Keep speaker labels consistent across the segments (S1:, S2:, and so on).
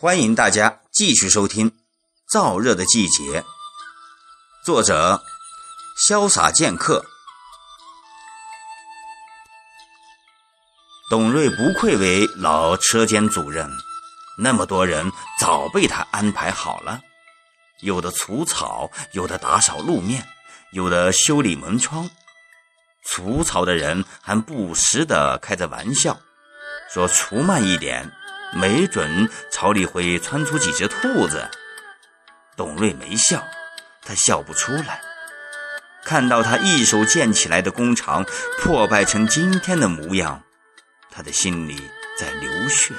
S1: 欢迎大家继续收听《燥热的季节》，作者潇洒剑客。董瑞不愧为老车间主任，那么多人早被他安排好了，有的除草，有的打扫路面，有的修理门窗。除草的人还不时地开着玩笑，说除慢一点。没准草里会窜出几只兔子。董瑞没笑，他笑不出来。看到他一手建起来的工厂破败成今天的模样，他的心里在流血。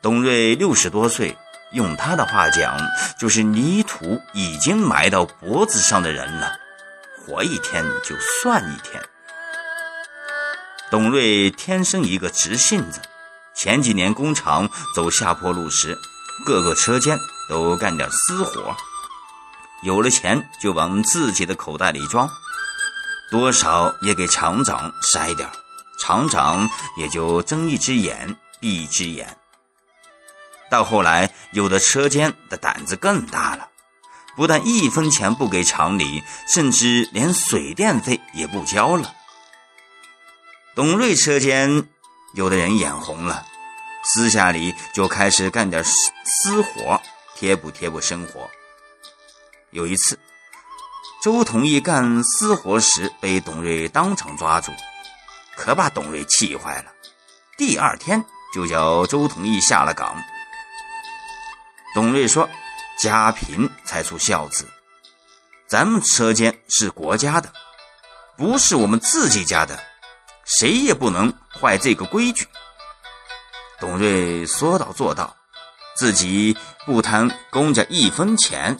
S1: 董瑞六十多岁，用他的话讲，就是泥土已经埋到脖子上的人了，活一天就算一天。董瑞天生一个直性子。前几年工厂走下坡路时，各个车间都干点私活，有了钱就往自己的口袋里装，多少也给厂长塞点厂长也就睁一只眼闭一只眼。到后来，有的车间的胆子更大了，不但一分钱不给厂里，甚至连水电费也不交了。董瑞车间。有的人眼红了，私下里就开始干点私私活，贴补贴补生活。有一次，周同义干私活时被董瑞当场抓住，可把董瑞气坏了。第二天就叫周同义下了岗。董瑞说：“家贫才出孝子，咱们车间是国家的，不是我们自己家的。”谁也不能坏这个规矩。董瑞说到做到，自己不贪公家一分钱，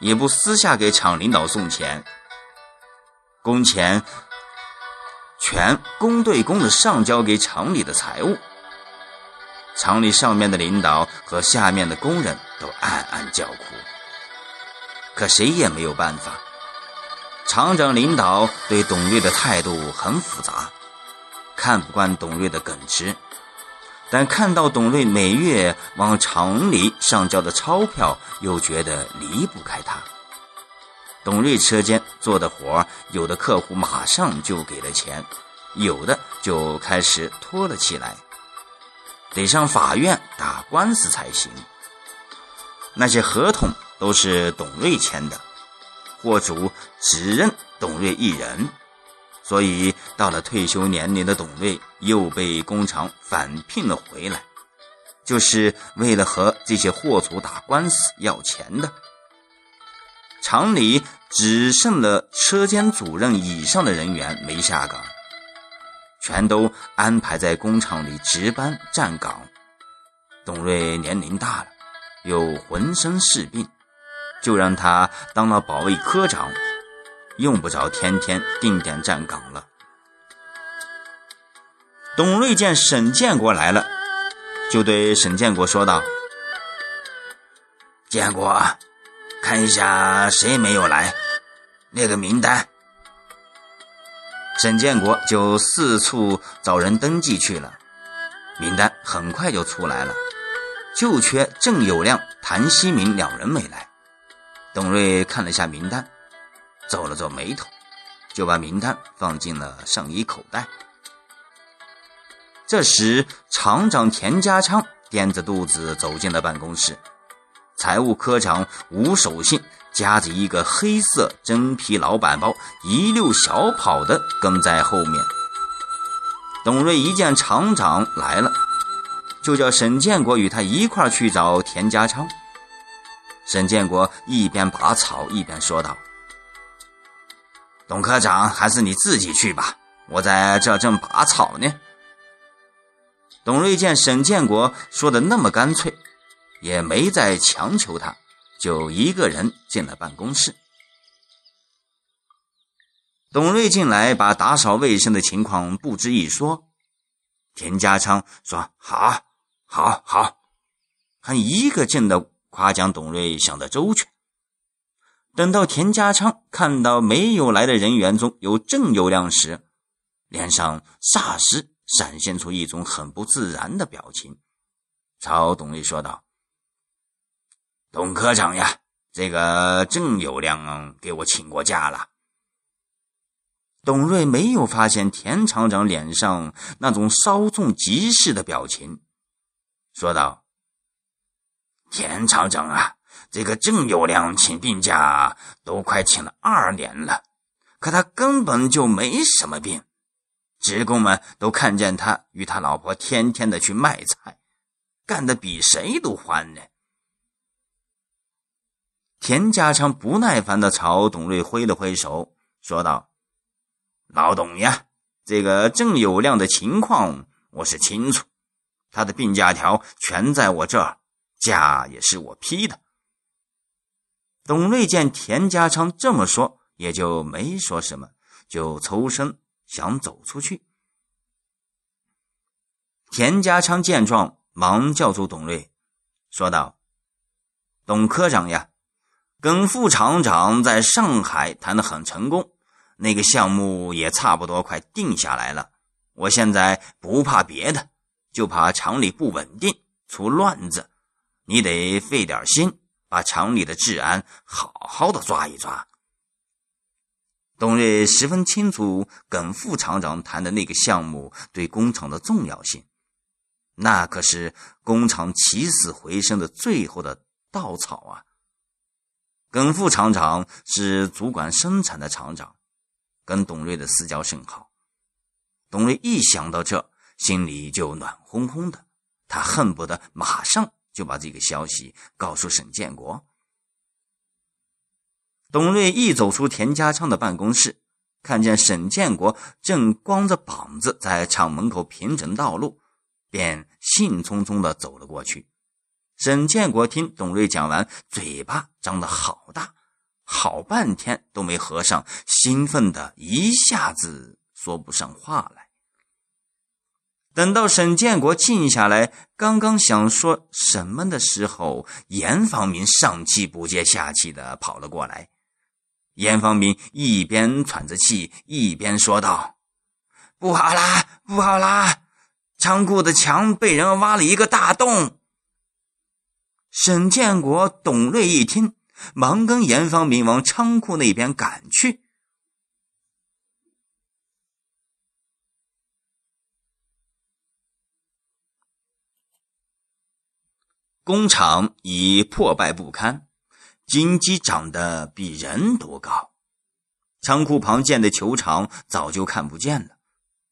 S1: 也不私下给厂领导送钱，工钱全公对公的上交给厂里的财务。厂里上面的领导和下面的工人都暗暗叫苦，可谁也没有办法。厂长领导对董瑞的态度很复杂，看不惯董瑞的耿直，但看到董瑞每月往厂里上交的钞票，又觉得离不开他。董瑞车间做的活，有的客户马上就给了钱，有的就开始拖了起来，得上法院打官司才行。那些合同都是董瑞签的。货主只认董瑞一人，所以到了退休年龄的董瑞又被工厂返聘了回来，就是为了和这些货主打官司要钱的。厂里只剩了车间主任以上的人员没下岗，全都安排在工厂里值班站岗。董瑞年龄大了，又浑身是病。就让他当了保卫科长，用不着天天定点站岗了。董瑞见沈建国来了，就对沈建国说道：“建国，看一下谁没有来，列个名单。”沈建国就四处找人登记去了，名单很快就出来了，就缺郑有亮、谭希明两人没来。董瑞看了下名单，皱了皱眉头，就把名单放进了上衣口袋。这时，厂长田家昌掂着肚子走进了办公室，财务科长吴守信夹着一个黑色真皮老板包，一溜小跑的跟在后面。董瑞一见厂长来了，就叫沈建国与他一块去找田家昌。沈建国一边拔草一边说道：“董科长，还是你自己去吧，我在这正拔草呢。”董瑞见沈建国说的那么干脆，也没再强求他，就一个人进了办公室。董瑞进来，把打扫卫生的情况不知一说。田家昌说：“好，好，好，还一个劲的。”夸奖董瑞想得周全。等到田家昌看到没有来的人员中有郑有亮时，脸上霎时闪现出一种很不自然的表情，朝董瑞说道：“董科长呀，这个郑有亮给我请过假了。”董瑞没有发现田厂长脸上那种稍纵即逝的表情，说道：“田厂长啊，这个郑有亮请病假都快请了二年了，可他根本就没什么病。职工们都看见他与他老婆天天的去卖菜。”干的比谁都欢呢！田家昌不耐烦的朝董瑞挥了挥手，说道：“老董呀，这个郑有亮的情况我是清楚，他的病假条全在我这儿，假也是我批的。”董瑞见田家昌这么说，也就没说什么，就抽身想走出去。田家昌见状。忙叫住董瑞，说道：“董科长呀，跟副厂长在上海谈的很成功，那个项目也差不多快定下来了。我现在不怕别的，就怕厂里不稳定，出乱子。你得费点心，把厂里的治安好好的抓一抓。”董瑞十分清楚耿副厂长谈的那个项目对工厂的重要性。那可是工厂起死回生的最后的稻草啊！耿副厂长是主管生产的厂长，跟董瑞的私交甚好。董瑞一想到这，心里就暖烘烘的，他恨不得马上就把这个消息告诉沈建国。董瑞一走出田家昌的办公室，看见沈建国正光着膀子在厂门口平整道路。便兴冲冲地走了过去。沈建国听董瑞讲完，嘴巴张得好大，好半天都没合上，兴奋的一下子说不上话来。等到沈建国静下来，刚刚想说什么的时候，严方明上气不接下气的跑了过来。严方明一边喘着气，一边说道：“不好啦，不好啦！”仓库的墙被人挖了一个大洞。沈建国、董瑞一听，忙跟严方明往仓库那边赶去。工厂已破败不堪，金鸡长得比人都高，仓库旁建的球场早就看不见了。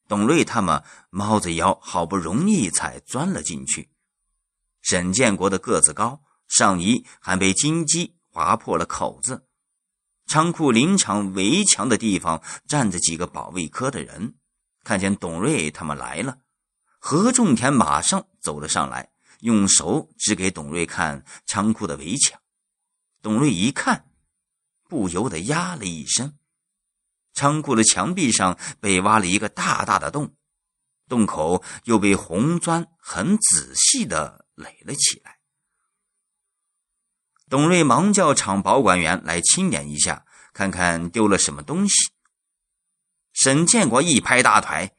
S1: 董瑞他们猫着腰，好不容易才钻了进去。沈建国的个子高，上衣还被金鸡划破了口子。仓库临场围墙的地方站着几个保卫科的人，看见董瑞他们来了，何仲田马上走了上来，用手指给董瑞看仓库的围墙。董瑞一看，不由得呀了一声。仓库的墙壁上被挖了一个大大的洞，洞口又被红砖很仔细的垒了起来。董瑞忙叫厂保管员来清点一下，看看丢了什么东西。沈建国一拍大腿，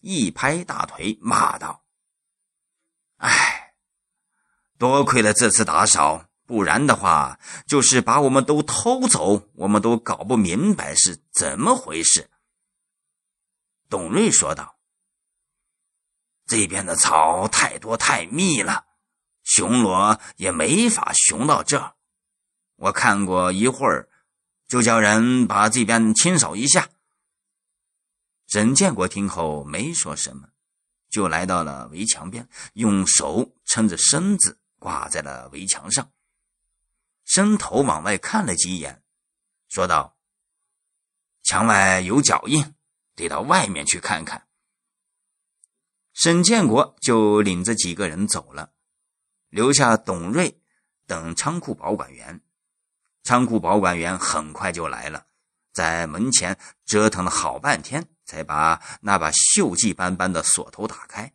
S1: 一拍大腿骂道：“哎，多亏了这次打扫。”不然的话，就是把我们都偷走，我们都搞不明白是怎么回事。”董瑞说道，“这边的草太多太密了，巡逻也没法巡到这我看过一会儿，就叫人把这边清扫一下。”沈建国听后没说什么，就来到了围墙边，用手撑着身子挂在了围墙上。伸头往外看了几眼，说道：“墙外有脚印，得到外面去看看。”沈建国就领着几个人走了，留下董瑞等仓库保管员。仓库保管员很快就来了，在门前折腾了好半天，才把那把锈迹斑斑的锁头打开。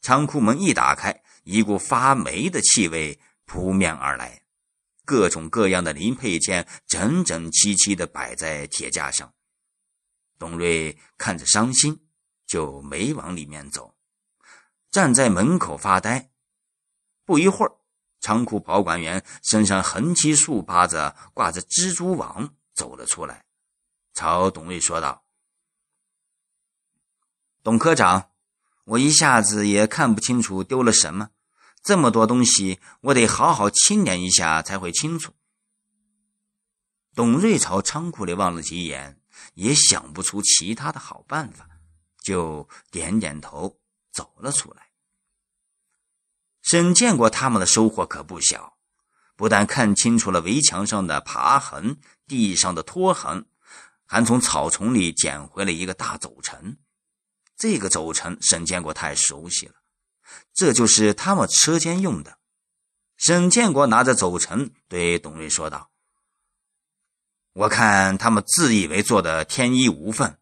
S1: 仓库门一打开，一股发霉的气味扑面而来。各种各样的零配件整整齐齐的摆在铁架上，董瑞看着伤心，就没往里面走。站在门口发呆。不一会儿，仓库保管员身上横七竖八的挂着蜘蛛网走了出来，朝董瑞说道：“董科长，我一下子也看不清楚丢了什么，这么多东西，我得好好清点一下才会清楚。”董瑞朝仓库里望了几眼，也想不出其他的好办法，就点点头走了出来。沈建国他们的收获可不小，不但看清楚了围墙上的爬痕、地上的拖痕，还从草丛里捡回了一个大走尘。这个走尘，沈建国太熟悉了，这就是他们车间用的。沈建国拿着走尘对董瑞说道。我看他们自以为做的天衣无缝，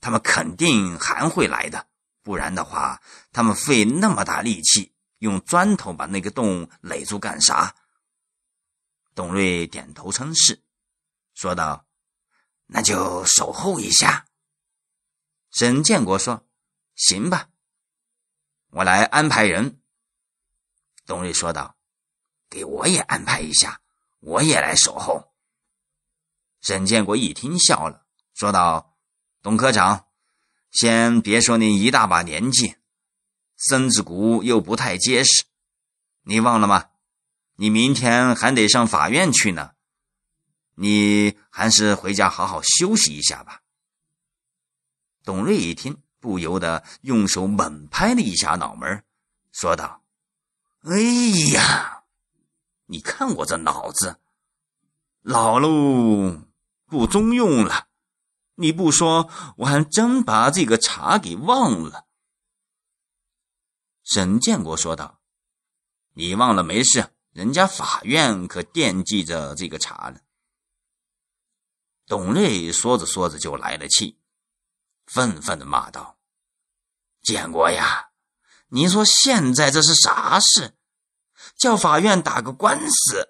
S1: 他们肯定还会来的。不然的话，他们费那么大力气用砖头把那个洞垒住干啥？董瑞点头称是，说道：“那就守候一下。”沈建国说：“行吧，我来安排人。”董瑞说道：“给我也安排一下，我也来守候。”沈建国一听笑了，说道：“董科长，先别说您一大把年纪，身子骨又不太结实，你忘了吗？你明天还得上法院去呢，你还是回家好好休息一下吧。”董瑞一听，不由得用手猛拍了一下脑门，说道：“哎呀，你看我这脑子，老喽！”不中用了，你不说，我还真把这个茶给忘了。”沈建国说道，“你忘了没事，人家法院可惦记着这个茶呢。”董瑞说着说着就来了气，愤愤的骂道：“建国呀，你说现在这是啥事？叫法院打个官司？”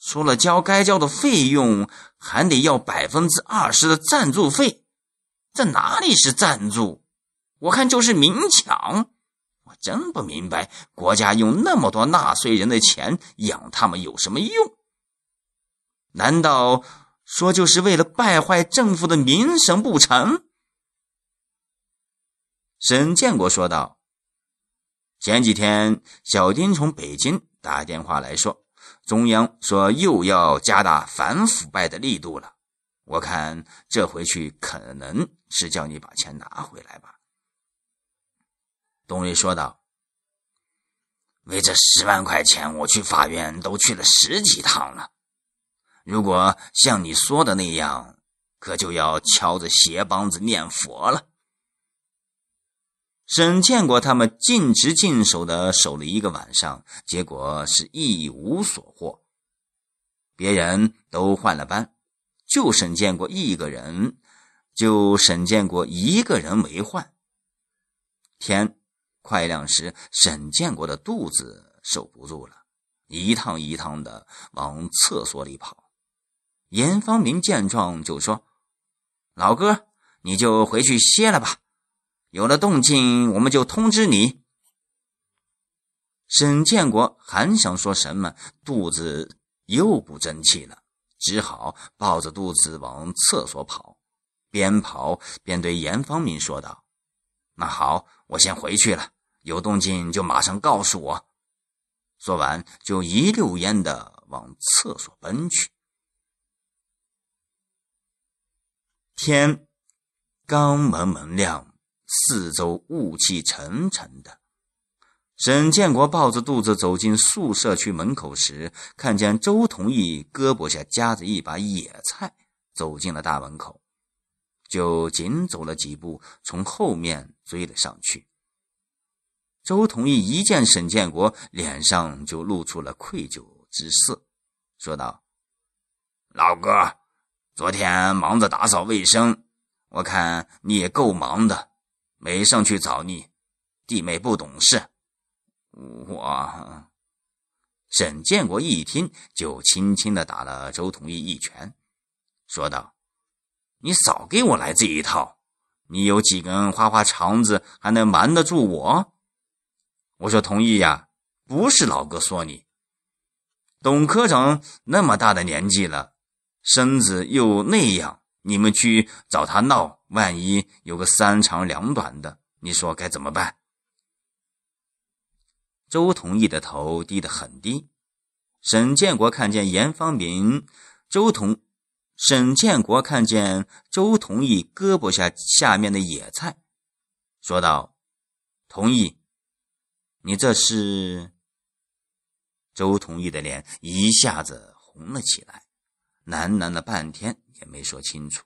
S1: 除了交该交的费用，还得要百分之二十的赞助费，这哪里是赞助？我看就是明抢。我真不明白，国家用那么多纳税人的钱养他们有什么用？难道说就是为了败坏政府的名声不成？沈建国说道：“前几天，小丁从北京打电话来说。”中央说又要加大反腐败的力度了，我看这回去可能是叫你把钱拿回来吧。”董瑞说道，“为这十万块钱，我去法院都去了十几趟了。如果像你说的那样，可就要敲着鞋帮子念佛了。”沈建国他们尽职尽守的守了一个晚上，结果是一无所获。别人都换了班，就沈建国一个人，就沈建国一个人没换。天快亮时，沈建国的肚子受不住了，一趟一趟的往厕所里跑。严方明见状就说：“老哥，你就回去歇了吧。”有了动静，我们就通知你。沈建国还想说什么，肚子又不争气了，只好抱着肚子往厕所跑，边跑边对严方明说道：“那好，我先回去了，有动静就马上告诉我。”说完，就一溜烟的往厕所奔去。天刚蒙蒙亮。四周雾气沉沉的，沈建国抱着肚子走进宿舍区门口时，看见周同义胳膊下夹着一把野菜，走进了大门口，就紧走了几步，从后面追了上去。周同义一见沈建国，脸上就露出了愧疚之色，说道：“老哥，昨天忙着打扫卫生，我看你也够忙的。”没上去找你，弟妹不懂事。我沈建国一听，就轻轻的打了周同义一拳，说道：“你少给我来这一套！你有几根花花肠子，还能瞒得住我？”我说：“同意呀，不是老哥说你。董科长那么大的年纪了，身子又那样，你们去找他闹，万一有个三长两短的，你说该怎么办？”周同义的头低得很低。沈建国看见严方明、周同，沈建国看见周同义胳膊下下面的野菜，说道：“同意，你这是？”周同义的脸一下子红了起来，喃喃了半天也没说清楚。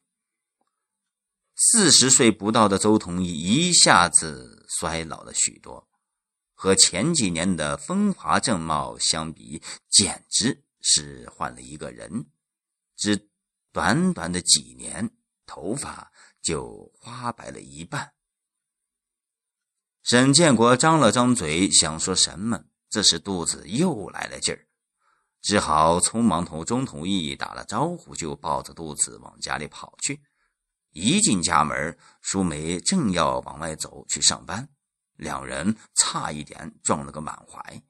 S1: 四十岁不到的周同义一下子衰老了许多。和前几年的风华正茂相比，简直是换了一个人。只短短的几年，头发就花白了一半。沈建国张了张嘴，想说什么，这时肚子又来了劲儿，只好匆忙同钟同义打了招呼，就抱着肚子往家里跑去。一进家门，淑梅正要往外走去上班。两人差一点撞了个满怀。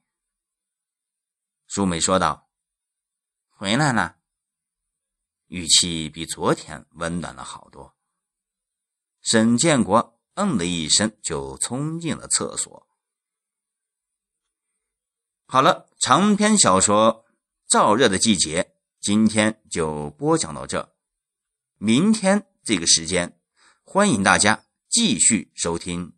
S1: 淑美说道：“回来了。”语气比昨天温暖了好多。沈建国嗯了一声，就冲进了厕所。好了，长篇小说《燥热的季节》今天就播讲到这。明天这个时间，欢迎大家继续收听。